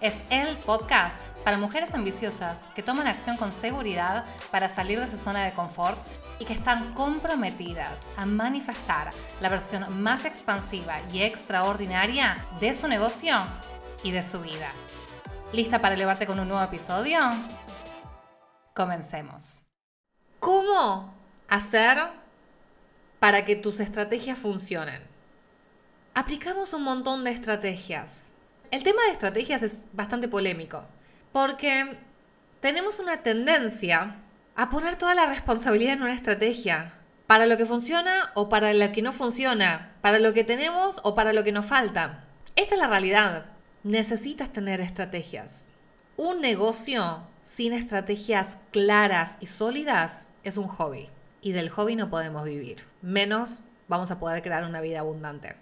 es el podcast para mujeres ambiciosas que toman acción con seguridad para salir de su zona de confort y que están comprometidas a manifestar la versión más expansiva y extraordinaria de su negocio y de su vida. ¿Lista para elevarte con un nuevo episodio? Comencemos. ¿Cómo hacer para que tus estrategias funcionen? Aplicamos un montón de estrategias el tema de estrategias es bastante polémico, porque tenemos una tendencia a poner toda la responsabilidad en una estrategia, para lo que funciona o para lo que no funciona, para lo que tenemos o para lo que nos falta. Esta es la realidad. Necesitas tener estrategias. Un negocio sin estrategias claras y sólidas es un hobby. Y del hobby no podemos vivir. Menos vamos a poder crear una vida abundante.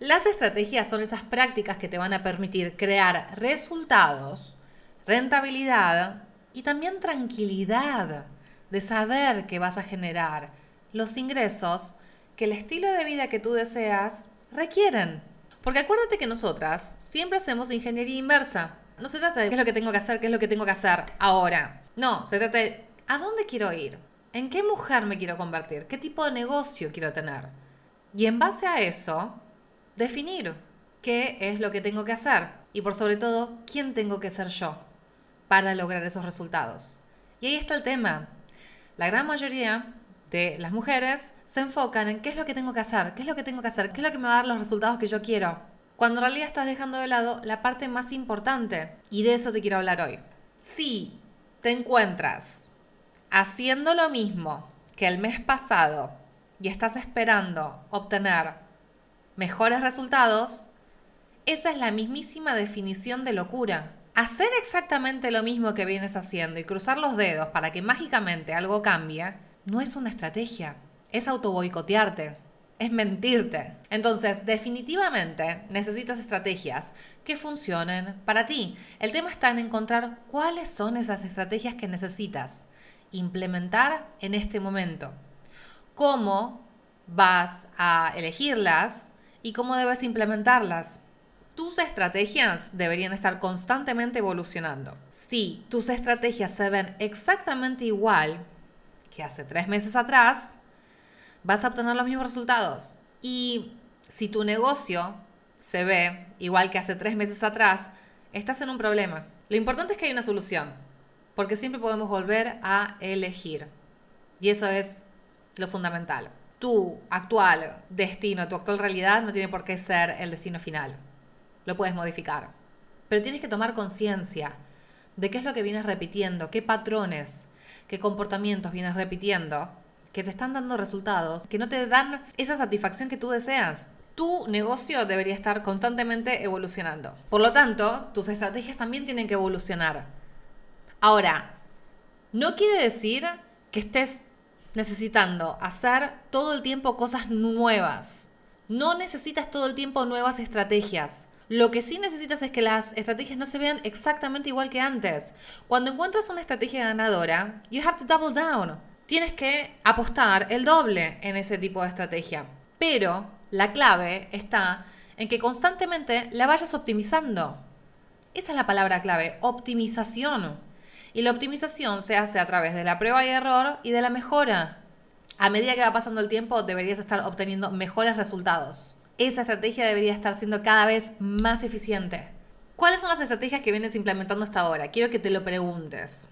Las estrategias son esas prácticas que te van a permitir crear resultados, rentabilidad y también tranquilidad de saber que vas a generar los ingresos que el estilo de vida que tú deseas requieren. Porque acuérdate que nosotras siempre hacemos ingeniería inversa. No se trata de qué es lo que tengo que hacer, qué es lo que tengo que hacer ahora. No, se trata de a dónde quiero ir, en qué mujer me quiero convertir, qué tipo de negocio quiero tener. Y en base a eso, definir qué es lo que tengo que hacer y por sobre todo quién tengo que ser yo para lograr esos resultados. Y ahí está el tema. La gran mayoría de las mujeres se enfocan en qué es lo que tengo que hacer, qué es lo que tengo que hacer, qué es lo que me va a dar los resultados que yo quiero. Cuando en realidad estás dejando de lado la parte más importante. Y de eso te quiero hablar hoy. Si te encuentras haciendo lo mismo que el mes pasado y estás esperando obtener mejores resultados, esa es la mismísima definición de locura. Hacer exactamente lo mismo que vienes haciendo y cruzar los dedos para que mágicamente algo cambie, no es una estrategia, es autoboicotearte, es mentirte. Entonces, definitivamente necesitas estrategias que funcionen para ti. El tema está en encontrar cuáles son esas estrategias que necesitas implementar en este momento. ¿Cómo vas a elegirlas? Y cómo debes implementarlas. Tus estrategias deberían estar constantemente evolucionando. Si tus estrategias se ven exactamente igual que hace tres meses atrás, vas a obtener los mismos resultados. Y si tu negocio se ve igual que hace tres meses atrás, estás en un problema. Lo importante es que hay una solución, porque siempre podemos volver a elegir. Y eso es lo fundamental tu actual destino, tu actual realidad no tiene por qué ser el destino final. Lo puedes modificar. Pero tienes que tomar conciencia de qué es lo que vienes repitiendo, qué patrones, qué comportamientos vienes repitiendo que te están dando resultados, que no te dan esa satisfacción que tú deseas. Tu negocio debería estar constantemente evolucionando. Por lo tanto, tus estrategias también tienen que evolucionar. Ahora, no quiere decir que estés necesitando hacer todo el tiempo cosas nuevas. No necesitas todo el tiempo nuevas estrategias. Lo que sí necesitas es que las estrategias no se vean exactamente igual que antes. Cuando encuentras una estrategia ganadora, you have to double down. Tienes que apostar el doble en ese tipo de estrategia. Pero la clave está en que constantemente la vayas optimizando. Esa es la palabra clave, optimización. Y la optimización se hace a través de la prueba y error y de la mejora. A medida que va pasando el tiempo, deberías estar obteniendo mejores resultados. Esa estrategia debería estar siendo cada vez más eficiente. ¿Cuáles son las estrategias que vienes implementando hasta ahora? Quiero que te lo preguntes.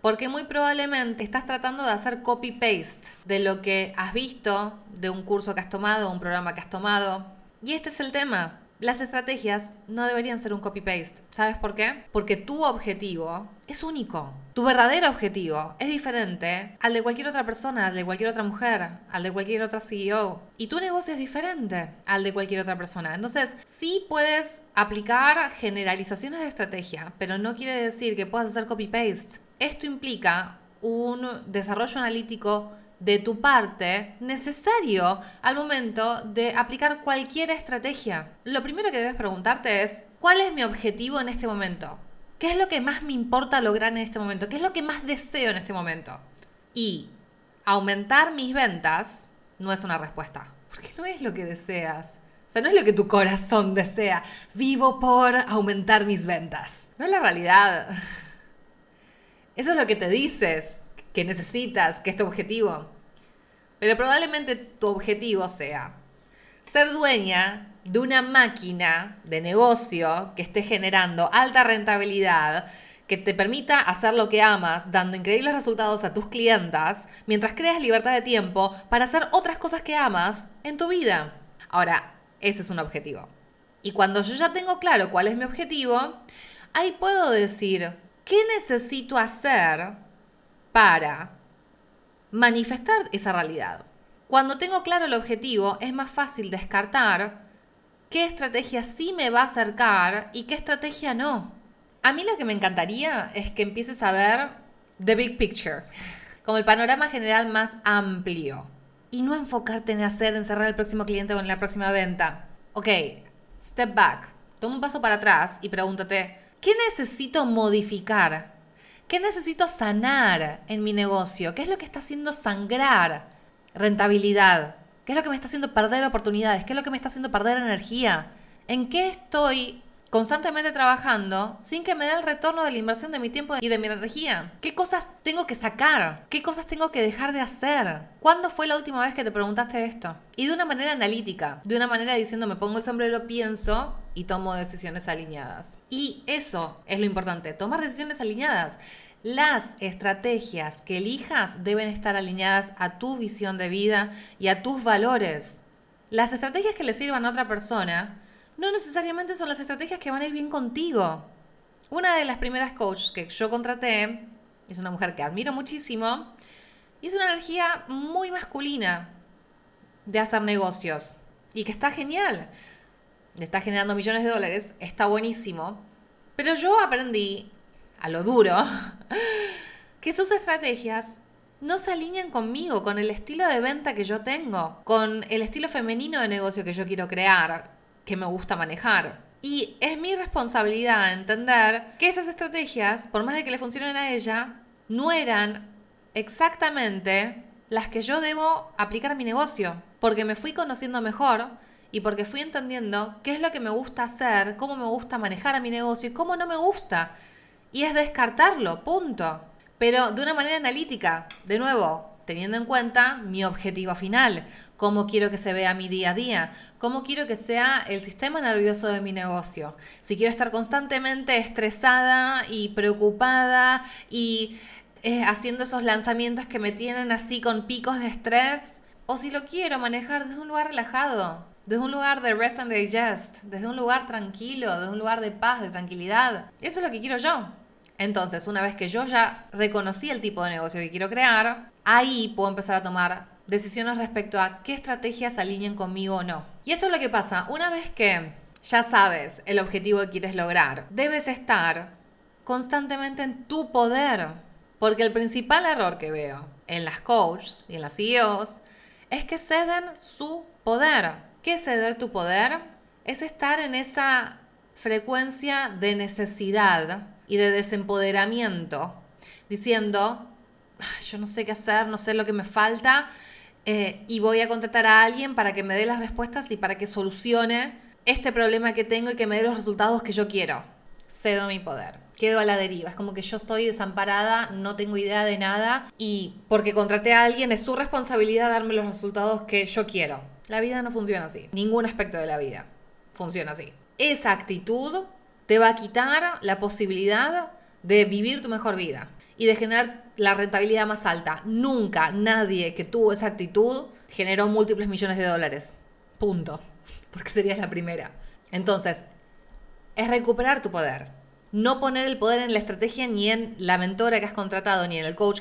Porque muy probablemente estás tratando de hacer copy-paste de lo que has visto, de un curso que has tomado, un programa que has tomado. Y este es el tema. Las estrategias no deberían ser un copy-paste. ¿Sabes por qué? Porque tu objetivo es único. Tu verdadero objetivo es diferente al de cualquier otra persona, al de cualquier otra mujer, al de cualquier otra CEO. Y tu negocio es diferente al de cualquier otra persona. Entonces, sí puedes aplicar generalizaciones de estrategia, pero no quiere decir que puedas hacer copy-paste. Esto implica un desarrollo analítico de tu parte necesario al momento de aplicar cualquier estrategia. Lo primero que debes preguntarte es, ¿cuál es mi objetivo en este momento? ¿Qué es lo que más me importa lograr en este momento? ¿Qué es lo que más deseo en este momento? Y aumentar mis ventas no es una respuesta, porque no es lo que deseas. O sea, no es lo que tu corazón desea. Vivo por aumentar mis ventas. No es la realidad. Eso es lo que te dices que necesitas, que es tu objetivo. Pero probablemente tu objetivo sea ser dueña de una máquina de negocio que esté generando alta rentabilidad, que te permita hacer lo que amas, dando increíbles resultados a tus clientas, mientras creas libertad de tiempo para hacer otras cosas que amas en tu vida. Ahora, ese es un objetivo. Y cuando yo ya tengo claro cuál es mi objetivo, ahí puedo decir, ¿qué necesito hacer para manifestar esa realidad? Cuando tengo claro el objetivo, es más fácil descartar qué estrategia sí me va a acercar y qué estrategia no. A mí lo que me encantaría es que empieces a ver the big picture, como el panorama general más amplio, y no enfocarte en hacer, en cerrar el próximo cliente o en la próxima venta. Ok, step back, toma un paso para atrás y pregúntate, ¿qué necesito modificar? ¿Qué necesito sanar en mi negocio? ¿Qué es lo que está haciendo sangrar rentabilidad? ¿Qué es lo que me está haciendo perder oportunidades? ¿Qué es lo que me está haciendo perder energía? ¿En qué estoy constantemente trabajando sin que me dé el retorno de la inversión de mi tiempo y de mi energía? ¿Qué cosas tengo que sacar? ¿Qué cosas tengo que dejar de hacer? ¿Cuándo fue la última vez que te preguntaste esto? Y de una manera analítica, de una manera diciendo me pongo el sombrero, pienso y tomo decisiones alineadas. Y eso es lo importante, tomar decisiones alineadas. Las estrategias que elijas deben estar alineadas a tu visión de vida y a tus valores. Las estrategias que le sirvan a otra persona no necesariamente son las estrategias que van a ir bien contigo. Una de las primeras coaches que yo contraté es una mujer que admiro muchísimo y es una energía muy masculina de hacer negocios y que está genial. está generando millones de dólares, está buenísimo. Pero yo aprendí a lo duro, que sus estrategias no se alinean conmigo, con el estilo de venta que yo tengo, con el estilo femenino de negocio que yo quiero crear, que me gusta manejar. Y es mi responsabilidad entender que esas estrategias, por más de que le funcionen a ella, no eran exactamente las que yo debo aplicar a mi negocio, porque me fui conociendo mejor y porque fui entendiendo qué es lo que me gusta hacer, cómo me gusta manejar a mi negocio y cómo no me gusta y es descartarlo, punto. Pero de una manera analítica, de nuevo, teniendo en cuenta mi objetivo final, cómo quiero que se vea mi día a día, cómo quiero que sea el sistema nervioso de mi negocio. Si quiero estar constantemente estresada y preocupada y eh, haciendo esos lanzamientos que me tienen así con picos de estrés, o si lo quiero manejar desde un lugar relajado, desde un lugar de rest and digest, desde un lugar tranquilo, desde un lugar de paz, de tranquilidad. Eso es lo que quiero yo. Entonces, una vez que yo ya reconocí el tipo de negocio que quiero crear, ahí puedo empezar a tomar decisiones respecto a qué estrategias alineen conmigo o no. Y esto es lo que pasa, una vez que ya sabes el objetivo que quieres lograr, debes estar constantemente en tu poder. Porque el principal error que veo en las coaches y en las CEOs es que ceden su poder. ¿Qué ceder tu poder? Es estar en esa frecuencia de necesidad y de desempoderamiento, diciendo, yo no sé qué hacer, no sé lo que me falta, eh, y voy a contratar a alguien para que me dé las respuestas y para que solucione este problema que tengo y que me dé los resultados que yo quiero. Cedo mi poder. Quedo a la deriva. Es como que yo estoy desamparada, no tengo idea de nada y porque contraté a alguien es su responsabilidad darme los resultados que yo quiero. La vida no funciona así. Ningún aspecto de la vida funciona así. Esa actitud te va a quitar la posibilidad de vivir tu mejor vida y de generar la rentabilidad más alta. Nunca nadie que tuvo esa actitud generó múltiples millones de dólares. Punto. Porque serías la primera. Entonces, es recuperar tu poder. No poner el poder en la estrategia ni en la mentora que has contratado, ni en el coach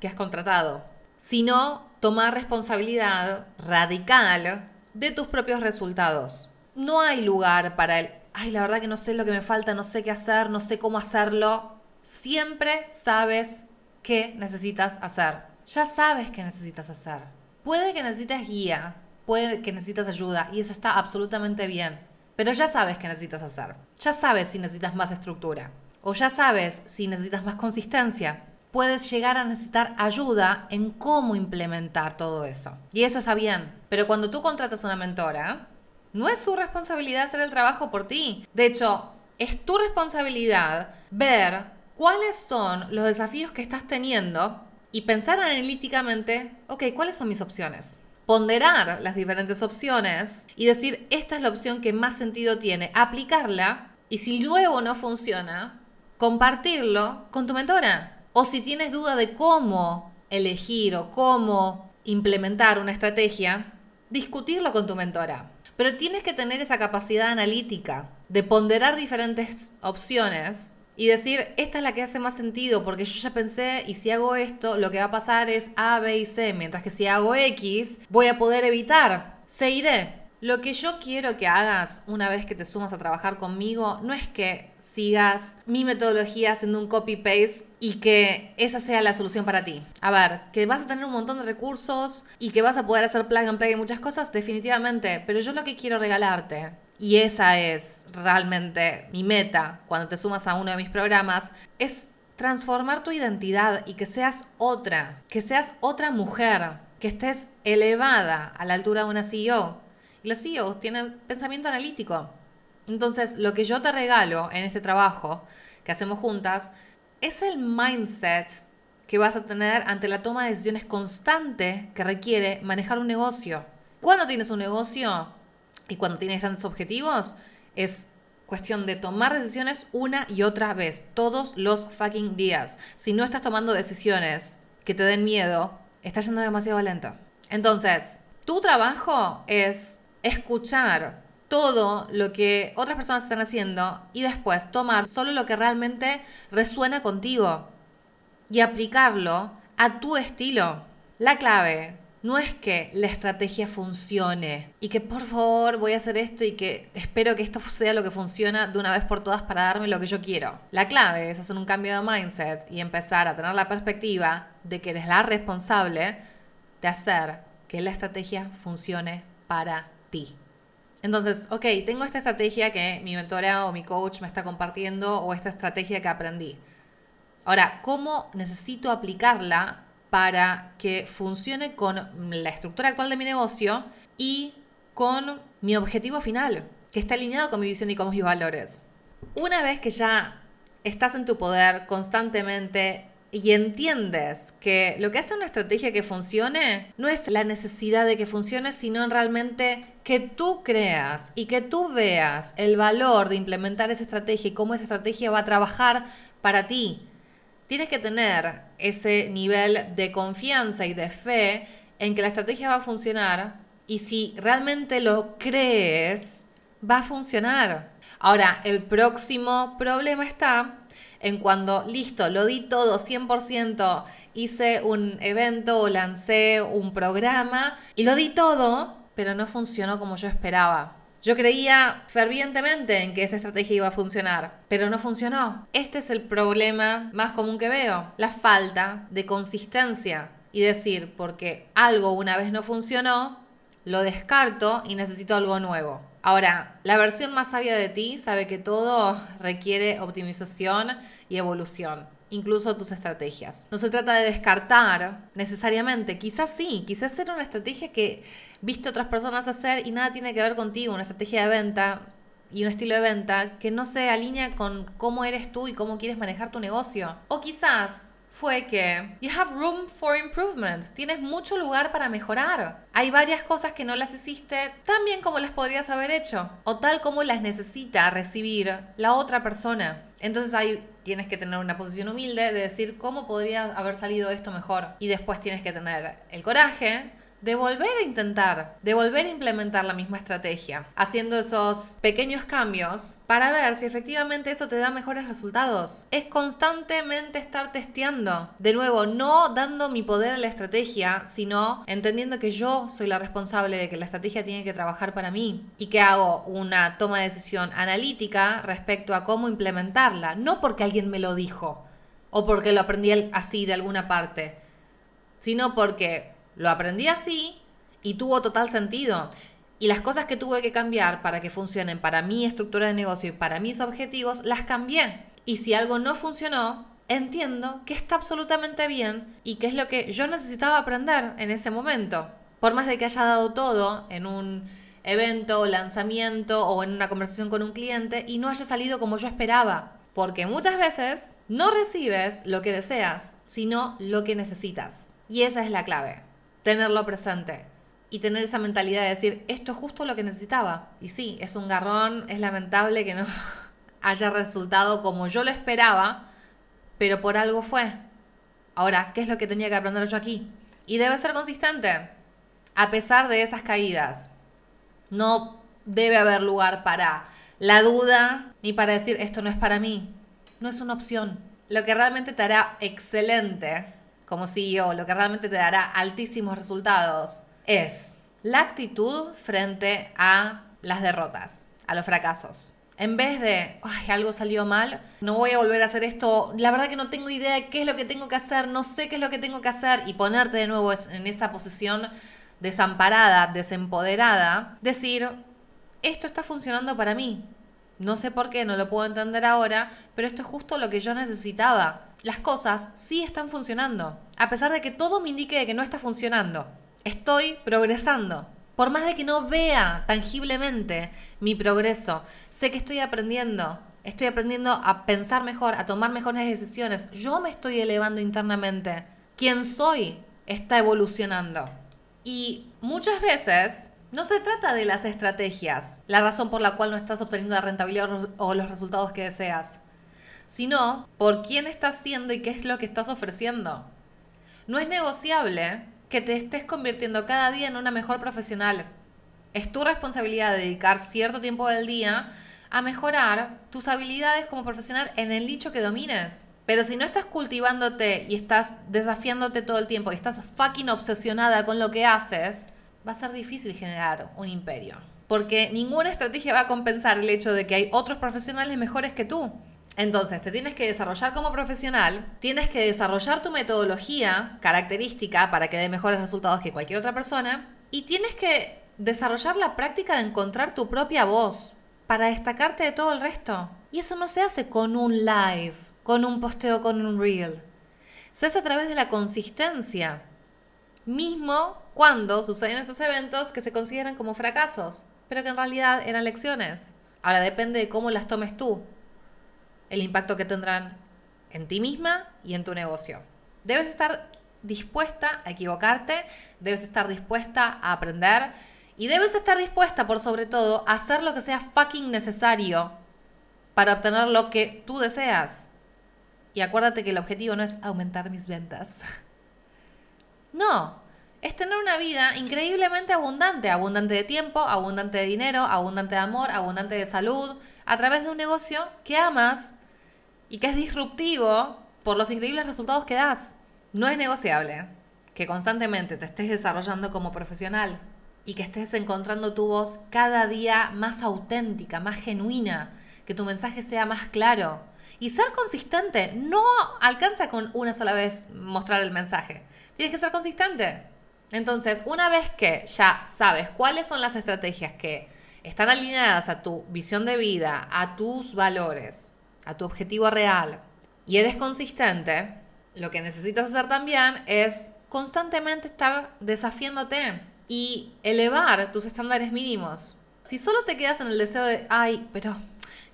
que has contratado, sino tomar responsabilidad radical de tus propios resultados. No hay lugar para el ay, la verdad que no sé lo que me falta, no sé qué hacer, no sé cómo hacerlo, siempre sabes qué necesitas hacer. Ya sabes qué necesitas hacer. Puede que necesites guía, puede que necesitas ayuda y eso está absolutamente bien. Pero ya sabes qué necesitas hacer. Ya sabes si necesitas más estructura. O ya sabes si necesitas más consistencia. Puedes llegar a necesitar ayuda en cómo implementar todo eso. Y eso está bien. Pero cuando tú contratas a una mentora, no es su responsabilidad hacer el trabajo por ti. De hecho, es tu responsabilidad ver cuáles son los desafíos que estás teniendo y pensar analíticamente, ok, ¿cuáles son mis opciones? Ponderar las diferentes opciones y decir, esta es la opción que más sentido tiene, aplicarla y si luego no funciona, compartirlo con tu mentora. O si tienes duda de cómo elegir o cómo implementar una estrategia, discutirlo con tu mentora. Pero tienes que tener esa capacidad analítica de ponderar diferentes opciones y decir, esta es la que hace más sentido, porque yo ya pensé, y si hago esto, lo que va a pasar es A, B y C, mientras que si hago X, voy a poder evitar C y D. Lo que yo quiero que hagas una vez que te sumas a trabajar conmigo no es que sigas mi metodología haciendo un copy-paste y que esa sea la solución para ti. A ver, que vas a tener un montón de recursos y que vas a poder hacer plug and play y muchas cosas, definitivamente, pero yo lo que quiero regalarte y esa es realmente mi meta cuando te sumas a uno de mis programas, es transformar tu identidad y que seas otra, que seas otra mujer, que estés elevada a la altura de una CEO. Y las CEOs tienen pensamiento analítico. Entonces, lo que yo te regalo en este trabajo que hacemos juntas es el mindset que vas a tener ante la toma de decisiones constante que requiere manejar un negocio. Cuando tienes un negocio, y cuando tienes grandes objetivos, es cuestión de tomar decisiones una y otra vez, todos los fucking días. Si no estás tomando decisiones que te den miedo, estás yendo demasiado lento. Entonces, tu trabajo es escuchar todo lo que otras personas están haciendo y después tomar solo lo que realmente resuena contigo y aplicarlo a tu estilo. La clave no es que la estrategia funcione y que por favor voy a hacer esto y que espero que esto sea lo que funciona de una vez por todas para darme lo que yo quiero. La clave es hacer un cambio de mindset y empezar a tener la perspectiva de que eres la responsable de hacer que la estrategia funcione para ti. Entonces, ok, tengo esta estrategia que mi mentora o mi coach me está compartiendo o esta estrategia que aprendí. Ahora, ¿cómo necesito aplicarla para que funcione con la estructura actual de mi negocio y con mi objetivo final, que está alineado con mi visión y con mis valores. Una vez que ya estás en tu poder constantemente y entiendes que lo que hace una estrategia que funcione no es la necesidad de que funcione, sino realmente que tú creas y que tú veas el valor de implementar esa estrategia y cómo esa estrategia va a trabajar para ti, tienes que tener ese nivel de confianza y de fe en que la estrategia va a funcionar y si realmente lo crees, va a funcionar. Ahora, el próximo problema está en cuando, listo, lo di todo 100%, hice un evento o lancé un programa y lo di todo, pero no funcionó como yo esperaba. Yo creía fervientemente en que esa estrategia iba a funcionar, pero no funcionó. Este es el problema más común que veo, la falta de consistencia y decir, porque algo una vez no funcionó, lo descarto y necesito algo nuevo. Ahora, la versión más sabia de ti sabe que todo requiere optimización y evolución incluso tus estrategias. No se trata de descartar necesariamente, quizás sí, quizás ser una estrategia que viste otras personas hacer y nada tiene que ver contigo, una estrategia de venta y un estilo de venta que no se alinea con cómo eres tú y cómo quieres manejar tu negocio. O quizás fue que you have room for improvement. Tienes mucho lugar para mejorar. Hay varias cosas que no las hiciste tan bien como las podrías haber hecho o tal como las necesita recibir la otra persona. Entonces ahí tienes que tener una posición humilde de decir cómo podría haber salido esto mejor. Y después tienes que tener el coraje de volver a intentar, de volver a implementar la misma estrategia, haciendo esos pequeños cambios para ver si efectivamente eso te da mejores resultados. Es constantemente estar testeando. De nuevo, no dando mi poder a la estrategia, sino entendiendo que yo soy la responsable de que la estrategia tiene que trabajar para mí y que hago una toma de decisión analítica respecto a cómo implementarla, no porque alguien me lo dijo o porque lo aprendí así de alguna parte, sino porque lo aprendí así y tuvo total sentido. Y las cosas que tuve que cambiar para que funcionen para mi estructura de negocio y para mis objetivos, las cambié. Y si algo no funcionó, entiendo que está absolutamente bien y que es lo que yo necesitaba aprender en ese momento. Por más de que haya dado todo en un evento, lanzamiento o en una conversación con un cliente y no haya salido como yo esperaba. Porque muchas veces no recibes lo que deseas, sino lo que necesitas. Y esa es la clave, tenerlo presente y tener esa mentalidad de decir, esto es justo lo que necesitaba. Y sí, es un garrón, es lamentable que no haya resultado como yo lo esperaba, pero por algo fue. Ahora, ¿qué es lo que tenía que aprender yo aquí? Y debe ser consistente, a pesar de esas caídas. No debe haber lugar para la duda ni para decir esto no es para mí. No es una opción. Lo que realmente te hará excelente como CEO, lo que realmente te dará altísimos resultados, es la actitud frente a las derrotas, a los fracasos. En vez de, ay, algo salió mal, no voy a volver a hacer esto, la verdad que no tengo idea de qué es lo que tengo que hacer, no sé qué es lo que tengo que hacer y ponerte de nuevo en esa posición desamparada, desempoderada, decir, esto está funcionando para mí. No sé por qué, no lo puedo entender ahora, pero esto es justo lo que yo necesitaba. Las cosas sí están funcionando, a pesar de que todo me indique que no está funcionando. Estoy progresando. Por más de que no vea tangiblemente mi progreso, sé que estoy aprendiendo. Estoy aprendiendo a pensar mejor, a tomar mejores decisiones. Yo me estoy elevando internamente. Quien soy está evolucionando. Y muchas veces no se trata de las estrategias, la razón por la cual no estás obteniendo la rentabilidad o los resultados que deseas, sino por quién estás siendo y qué es lo que estás ofreciendo. No es negociable que te estés convirtiendo cada día en una mejor profesional. Es tu responsabilidad dedicar cierto tiempo del día a mejorar tus habilidades como profesional en el nicho que domines. Pero si no estás cultivándote y estás desafiándote todo el tiempo y estás fucking obsesionada con lo que haces, va a ser difícil generar un imperio. Porque ninguna estrategia va a compensar el hecho de que hay otros profesionales mejores que tú. Entonces, te tienes que desarrollar como profesional, tienes que desarrollar tu metodología característica para que dé mejores resultados que cualquier otra persona y tienes que desarrollar la práctica de encontrar tu propia voz para destacarte de todo el resto. Y eso no se hace con un live, con un posteo, con un reel. Se hace a través de la consistencia. Mismo cuando suceden estos eventos que se consideran como fracasos, pero que en realidad eran lecciones. Ahora depende de cómo las tomes tú el impacto que tendrán en ti misma y en tu negocio. Debes estar dispuesta a equivocarte, debes estar dispuesta a aprender y debes estar dispuesta, por sobre todo, a hacer lo que sea fucking necesario para obtener lo que tú deseas. Y acuérdate que el objetivo no es aumentar mis ventas. No, es tener una vida increíblemente abundante, abundante de tiempo, abundante de dinero, abundante de amor, abundante de salud, a través de un negocio que amas y que es disruptivo por los increíbles resultados que das. No es negociable que constantemente te estés desarrollando como profesional y que estés encontrando tu voz cada día más auténtica, más genuina, que tu mensaje sea más claro. Y ser consistente no alcanza con una sola vez mostrar el mensaje. Tienes que ser consistente. Entonces, una vez que ya sabes cuáles son las estrategias que están alineadas a tu visión de vida, a tus valores, a tu objetivo real y eres consistente, lo que necesitas hacer también es constantemente estar desafiándote y elevar tus estándares mínimos. Si solo te quedas en el deseo de, ay, pero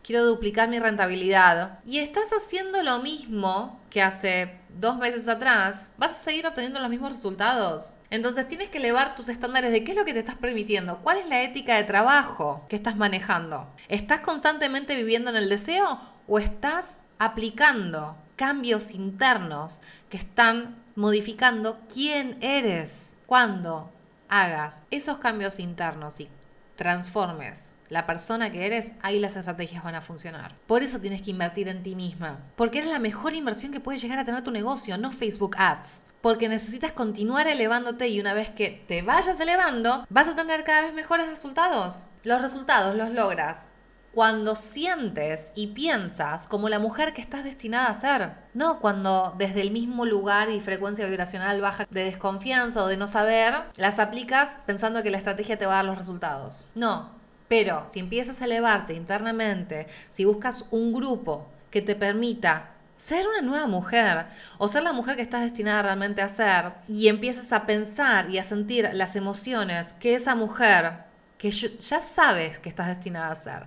quiero duplicar mi rentabilidad y estás haciendo lo mismo que hace dos meses atrás, vas a seguir obteniendo los mismos resultados. Entonces tienes que elevar tus estándares de qué es lo que te estás permitiendo, cuál es la ética de trabajo que estás manejando. ¿Estás constantemente viviendo en el deseo o estás aplicando cambios internos que están modificando quién eres cuando hagas esos cambios internos y transformes la persona que eres, ahí las estrategias van a funcionar. Por eso tienes que invertir en ti misma, porque es la mejor inversión que puede llegar a tener tu negocio, no Facebook Ads. Porque necesitas continuar elevándote y una vez que te vayas elevando, vas a tener cada vez mejores resultados. Los resultados los logras cuando sientes y piensas como la mujer que estás destinada a ser. No cuando desde el mismo lugar y frecuencia vibracional baja de desconfianza o de no saber, las aplicas pensando que la estrategia te va a dar los resultados. No. Pero si empiezas a elevarte internamente, si buscas un grupo que te permita ser una nueva mujer o ser la mujer que estás destinada realmente a ser y empiezas a pensar y a sentir las emociones que esa mujer que ya sabes que estás destinada a ser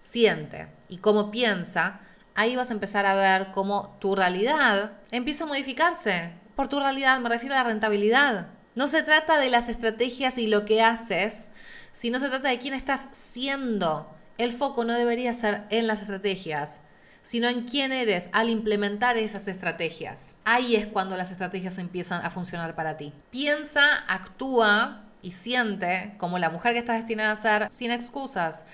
siente y cómo piensa, ahí vas a empezar a ver cómo tu realidad empieza a modificarse. Por tu realidad me refiero a la rentabilidad. No se trata de las estrategias y lo que haces, sino se trata de quién estás siendo. El foco no debería ser en las estrategias, sino en quién eres al implementar esas estrategias. Ahí es cuando las estrategias empiezan a funcionar para ti. Piensa, actúa y siente como la mujer que estás destinada a ser sin excusas.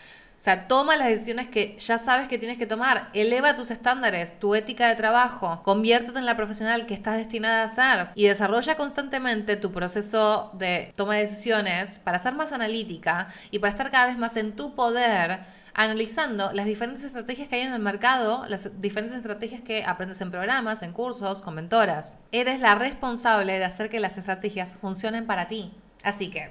O sea, toma las decisiones que ya sabes que tienes que tomar, eleva tus estándares, tu ética de trabajo, conviértete en la profesional que estás destinada a ser y desarrolla constantemente tu proceso de toma de decisiones para ser más analítica y para estar cada vez más en tu poder analizando las diferentes estrategias que hay en el mercado, las diferentes estrategias que aprendes en programas, en cursos, con mentoras. Eres la responsable de hacer que las estrategias funcionen para ti. Así que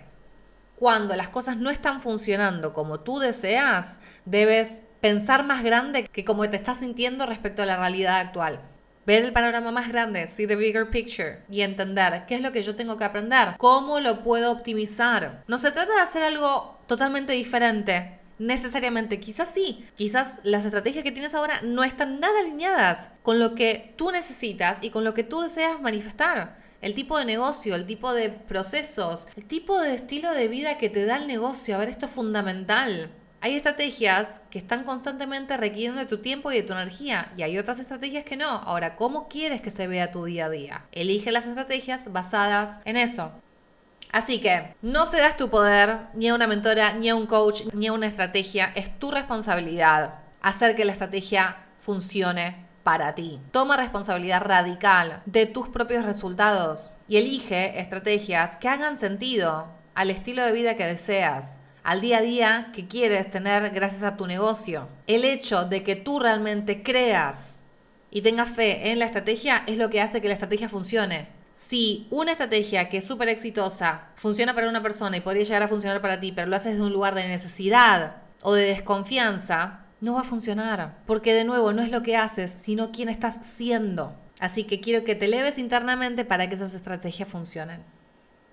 cuando las cosas no están funcionando como tú deseas, debes pensar más grande que como te estás sintiendo respecto a la realidad actual. Ver el panorama más grande, see the bigger picture y entender qué es lo que yo tengo que aprender, cómo lo puedo optimizar. No se trata de hacer algo totalmente diferente, necesariamente. Quizás sí, quizás las estrategias que tienes ahora no están nada alineadas con lo que tú necesitas y con lo que tú deseas manifestar el tipo de negocio, el tipo de procesos, el tipo de estilo de vida que te da el negocio. A ver, esto es fundamental. Hay estrategias que están constantemente requiriendo de tu tiempo y de tu energía y hay otras estrategias que no. Ahora, ¿cómo quieres que se vea tu día a día? Elige las estrategias basadas en eso. Así que no se das tu poder ni a una mentora, ni a un coach, ni a una estrategia. Es tu responsabilidad hacer que la estrategia funcione para ti. Toma responsabilidad radical de tus propios resultados y elige estrategias que hagan sentido al estilo de vida que deseas, al día a día que quieres tener gracias a tu negocio. El hecho de que tú realmente creas y tengas fe en la estrategia es lo que hace que la estrategia funcione. Si una estrategia que es súper exitosa funciona para una persona y podría llegar a funcionar para ti, pero lo haces desde un lugar de necesidad o de desconfianza, no va a funcionar. Porque de nuevo, no es lo que haces, sino quién estás siendo. Así que quiero que te eleves internamente para que esas estrategias funcionen.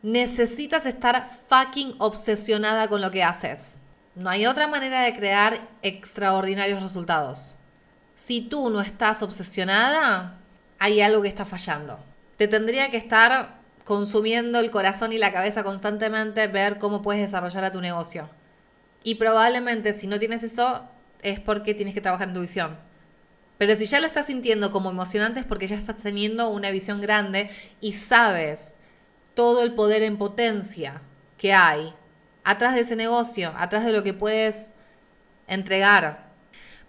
Necesitas estar fucking obsesionada con lo que haces. No hay otra manera de crear extraordinarios resultados. Si tú no estás obsesionada, hay algo que está fallando. Te tendría que estar consumiendo el corazón y la cabeza constantemente, ver cómo puedes desarrollar a tu negocio. Y probablemente si no tienes eso, es porque tienes que trabajar en tu visión. Pero si ya lo estás sintiendo como emocionante es porque ya estás teniendo una visión grande y sabes todo el poder en potencia que hay atrás de ese negocio, atrás de lo que puedes entregar.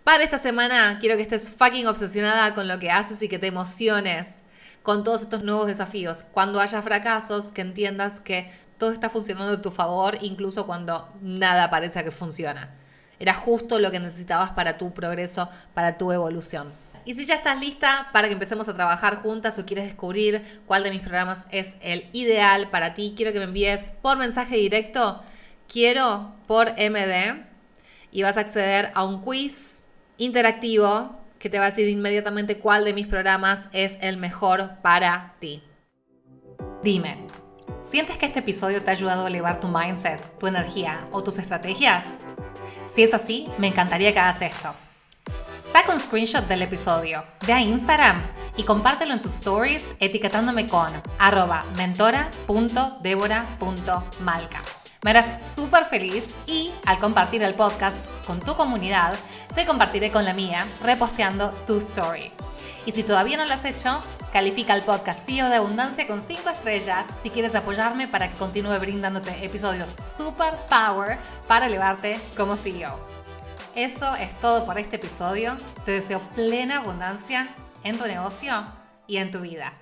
Para esta semana quiero que estés fucking obsesionada con lo que haces y que te emociones con todos estos nuevos desafíos. Cuando haya fracasos, que entiendas que todo está funcionando a tu favor, incluso cuando nada parece que funciona. Era justo lo que necesitabas para tu progreso, para tu evolución. Y si ya estás lista para que empecemos a trabajar juntas o quieres descubrir cuál de mis programas es el ideal para ti, quiero que me envíes por mensaje directo, quiero por MD, y vas a acceder a un quiz interactivo que te va a decir inmediatamente cuál de mis programas es el mejor para ti. Dime, ¿sientes que este episodio te ha ayudado a elevar tu mindset, tu energía o tus estrategias? Si es así, me encantaría que hagas esto. Saca un screenshot del episodio, ve a Instagram y compártelo en tus stories etiquetándome con arroba mentora.debora.malca. Me harás súper feliz y al compartir el podcast con tu comunidad, te compartiré con la mía reposteando tu story. Y si todavía no lo has hecho, califica el podcast CEO de Abundancia con 5 estrellas si quieres apoyarme para que continúe brindándote episodios super power para elevarte como CEO. Eso es todo por este episodio. Te deseo plena abundancia en tu negocio y en tu vida.